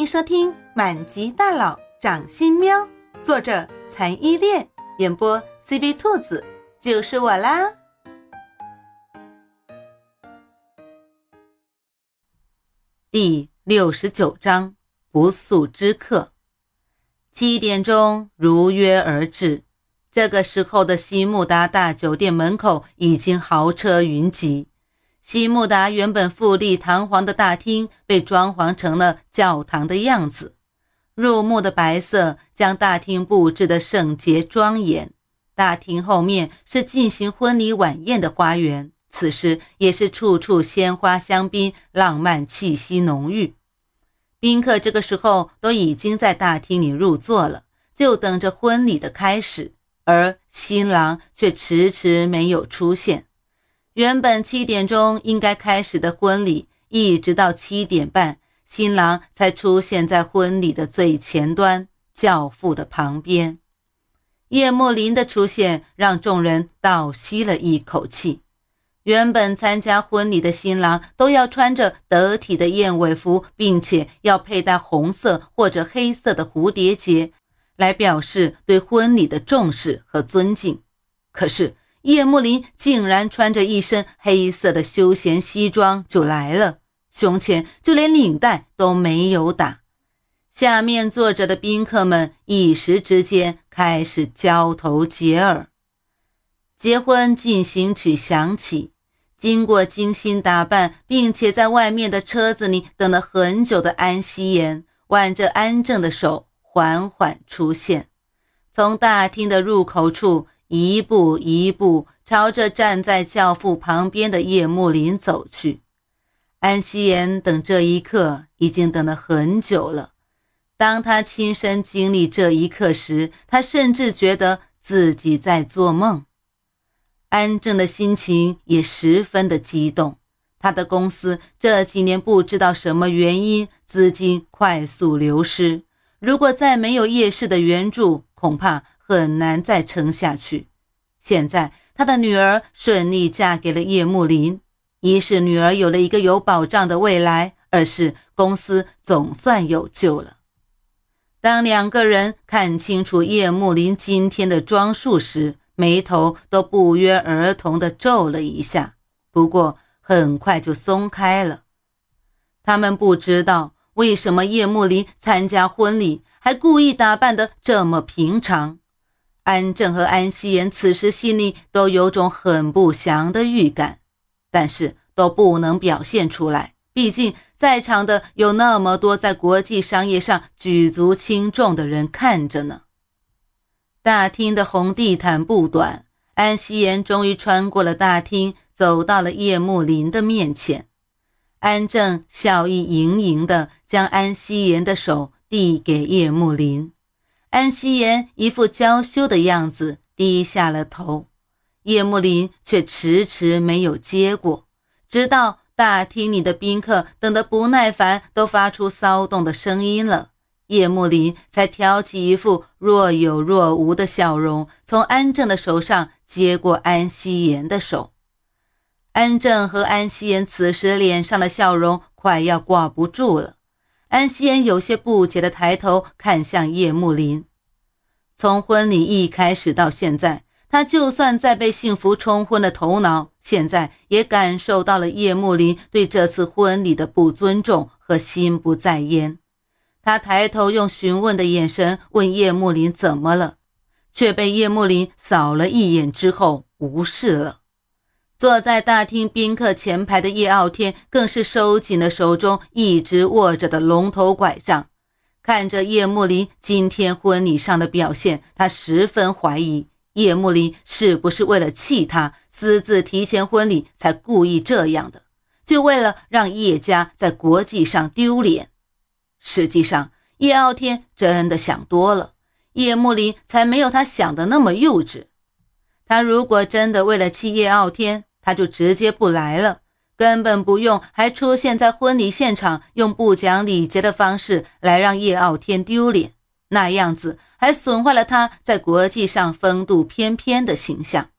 迎收听《满级大佬掌心喵》，作者残依恋，演播 CV 兔子，就是我啦。第六十九章不速之客。七点钟如约而至，这个时候的西木达大酒店门口已经豪车云集。西木达原本富丽堂皇的大厅被装潢成了教堂的样子，入目的白色将大厅布置的圣洁庄严。大厅后面是进行婚礼晚宴的花园，此时也是处处鲜花香槟，浪漫气息浓郁。宾客这个时候都已经在大厅里入座了，就等着婚礼的开始，而新郎却迟迟没有出现。原本七点钟应该开始的婚礼，一直到七点半，新郎才出现在婚礼的最前端，教父的旁边。叶慕林的出现让众人倒吸了一口气。原本参加婚礼的新郎都要穿着得体的燕尾服，并且要佩戴红色或者黑色的蝴蝶结，来表示对婚礼的重视和尊敬。可是。叶慕林竟然穿着一身黑色的休闲西装就来了，胸前就连领带都没有打。下面坐着的宾客们一时之间开始交头接耳。结婚进行曲响起，经过精心打扮，并且在外面的车子里等了很久的安希言，挽着安正的手缓缓出现，从大厅的入口处。一步一步朝着站在教父旁边的叶幕林走去。安希言等这一刻已经等了很久了。当他亲身经历这一刻时，他甚至觉得自己在做梦。安正的心情也十分的激动。他的公司这几年不知道什么原因，资金快速流失。如果再没有叶氏的援助，恐怕……很难再撑下去。现在他的女儿顺利嫁给了叶慕林，一是女儿有了一个有保障的未来，二是公司总算有救了。当两个人看清楚叶慕林今天的装束时，眉头都不约而同地皱了一下，不过很快就松开了。他们不知道为什么叶慕林参加婚礼还故意打扮得这么平常。安正和安希言此时心里都有种很不祥的预感，但是都不能表现出来，毕竟在场的有那么多在国际商业上举足轻重的人看着呢。大厅的红地毯不短，安希言终于穿过了大厅，走到了叶慕林的面前。安正笑意盈盈地将安希言的手递给叶慕林。安希言一副娇羞的样子，低下了头。叶慕林却迟迟没有接过，直到大厅里的宾客等得不耐烦，都发出骚动的声音了，叶慕林才挑起一副若有若无的笑容，从安正的手上接过安希言的手。安正和安希言此时脸上的笑容快要挂不住了。安希言有些不解地抬头看向叶慕林。从婚礼一开始到现在，他就算再被幸福冲昏了头脑，现在也感受到了叶慕林对这次婚礼的不尊重和心不在焉。他抬头用询问的眼神问叶慕林怎么了，却被叶慕林扫了一眼之后无视了。坐在大厅宾客前排的叶傲天更是收紧了手中一直握着的龙头拐杖，看着叶慕林今天婚礼上的表现，他十分怀疑叶慕林是不是为了气他，私自提前婚礼才故意这样的，就为了让叶家在国际上丢脸。实际上，叶傲天真的想多了，叶慕林才没有他想的那么幼稚。他如果真的为了气叶傲天，他就直接不来了，根本不用还出现在婚礼现场，用不讲礼节的方式来让叶傲天丢脸，那样子还损坏了他在国际上风度翩翩的形象。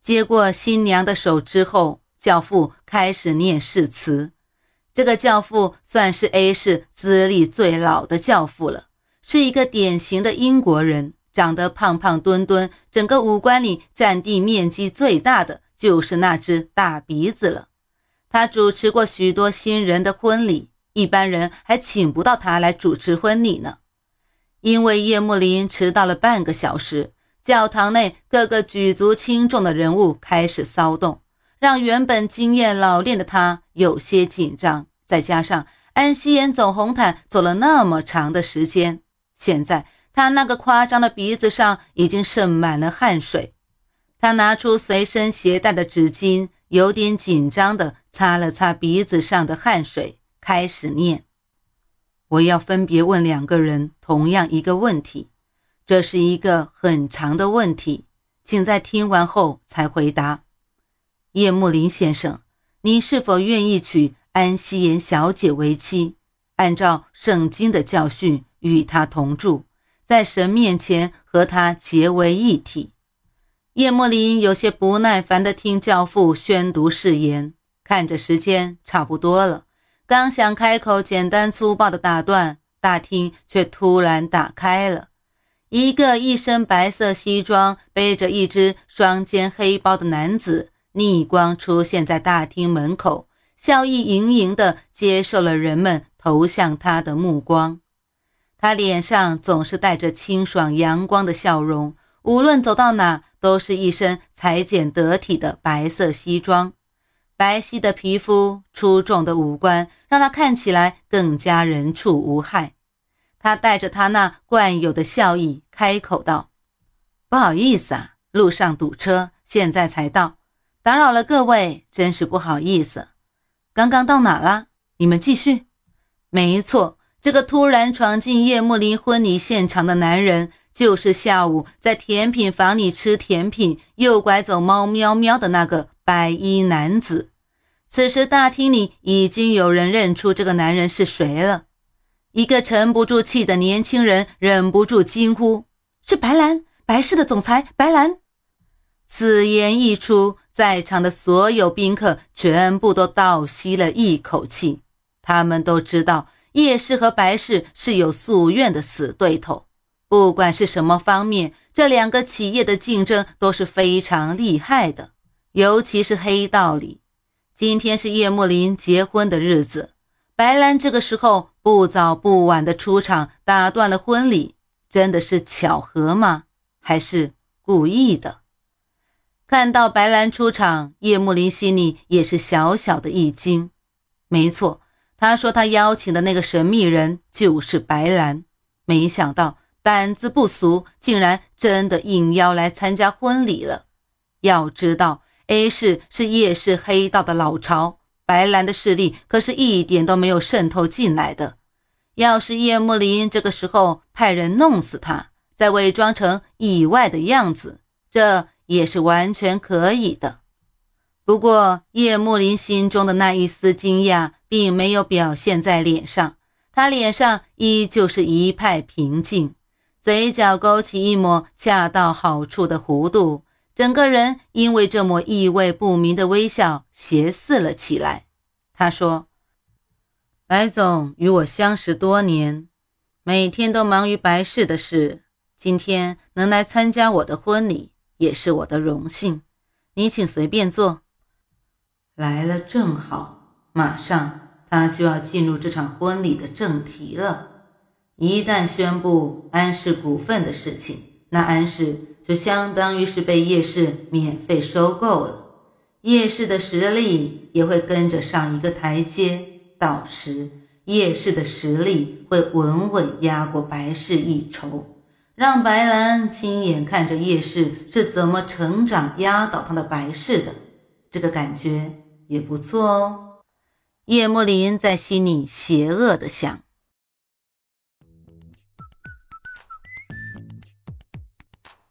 接过新娘的手之后，教父开始念誓词。这个教父算是 A 市资历最老的教父了，是一个典型的英国人，长得胖胖墩墩，整个五官里占地面积最大的就是那只大鼻子了。他主持过许多新人的婚礼，一般人还请不到他来主持婚礼呢。因为叶慕林迟到了半个小时，教堂内各个举足轻重的人物开始骚动，让原本经验老练的他有些紧张。再加上安希言走红毯走了那么长的时间，现在他那个夸张的鼻子上已经渗满了汗水。他拿出随身携带的纸巾，有点紧张地擦了擦鼻子上的汗水，开始念：“我要分别问两个人同样一个问题，这是一个很长的问题，请在听完后才回答。”叶慕林先生，你是否愿意娶？安希言小姐为妻，按照圣经的教训与她同住，在神面前和她结为一体。叶莫林有些不耐烦地听教父宣读誓言，看着时间差不多了，刚想开口简单粗暴地打断，大厅却突然打开了，一个一身白色西装、背着一只双肩黑包的男子逆光出现在大厅门口。笑意盈盈地接受了人们投向他的目光，他脸上总是带着清爽阳光的笑容，无论走到哪都是一身裁剪得体的白色西装，白皙的皮肤、出众的五官，让他看起来更加人畜无害。他带着他那惯有的笑意，开口道：“不好意思啊，路上堵车，现在才到，打扰了各位，真是不好意思。”刚刚到哪了？你们继续。没错，这个突然闯进叶慕林婚礼现场的男人，就是下午在甜品房里吃甜品又拐走猫喵喵的那个白衣男子。此时大厅里已经有人认出这个男人是谁了。一个沉不住气的年轻人忍不住惊呼：“是白兰，白氏的总裁白兰。”此言一出。在场的所有宾客全部都倒吸了一口气，他们都知道叶氏和白氏是有夙愿的死对头，不管是什么方面，这两个企业的竞争都是非常厉害的，尤其是黑道里。今天是叶慕林结婚的日子，白兰这个时候不早不晚的出场，打断了婚礼，真的是巧合吗？还是故意的？看到白兰出场，叶慕林心里也是小小的一惊。没错，他说他邀请的那个神秘人就是白兰。没想到胆子不俗，竟然真的应邀来参加婚礼了。要知道，A 市是叶氏黑道的老巢，白兰的势力可是一点都没有渗透进来的。要是叶慕林这个时候派人弄死他，再伪装成意外的样子，这……也是完全可以的，不过叶慕林心中的那一丝惊讶并没有表现在脸上，他脸上依旧是一派平静，嘴角勾起一抹恰到好处的弧度，整个人因为这抹意味不明的微笑斜视了起来。他说：“白总与我相识多年，每天都忙于白事的事，今天能来参加我的婚礼。”也是我的荣幸，你请随便坐。来了正好，马上他就要进入这场婚礼的正题了。一旦宣布安氏股份的事情，那安氏就相当于是被叶氏免费收购了，叶氏的实力也会跟着上一个台阶。到时叶氏的实力会稳稳压过白氏一筹。让白兰亲眼看着叶氏是怎么成长、压倒他的白氏的，这个感觉也不错哦。叶莫林在心里邪恶的想。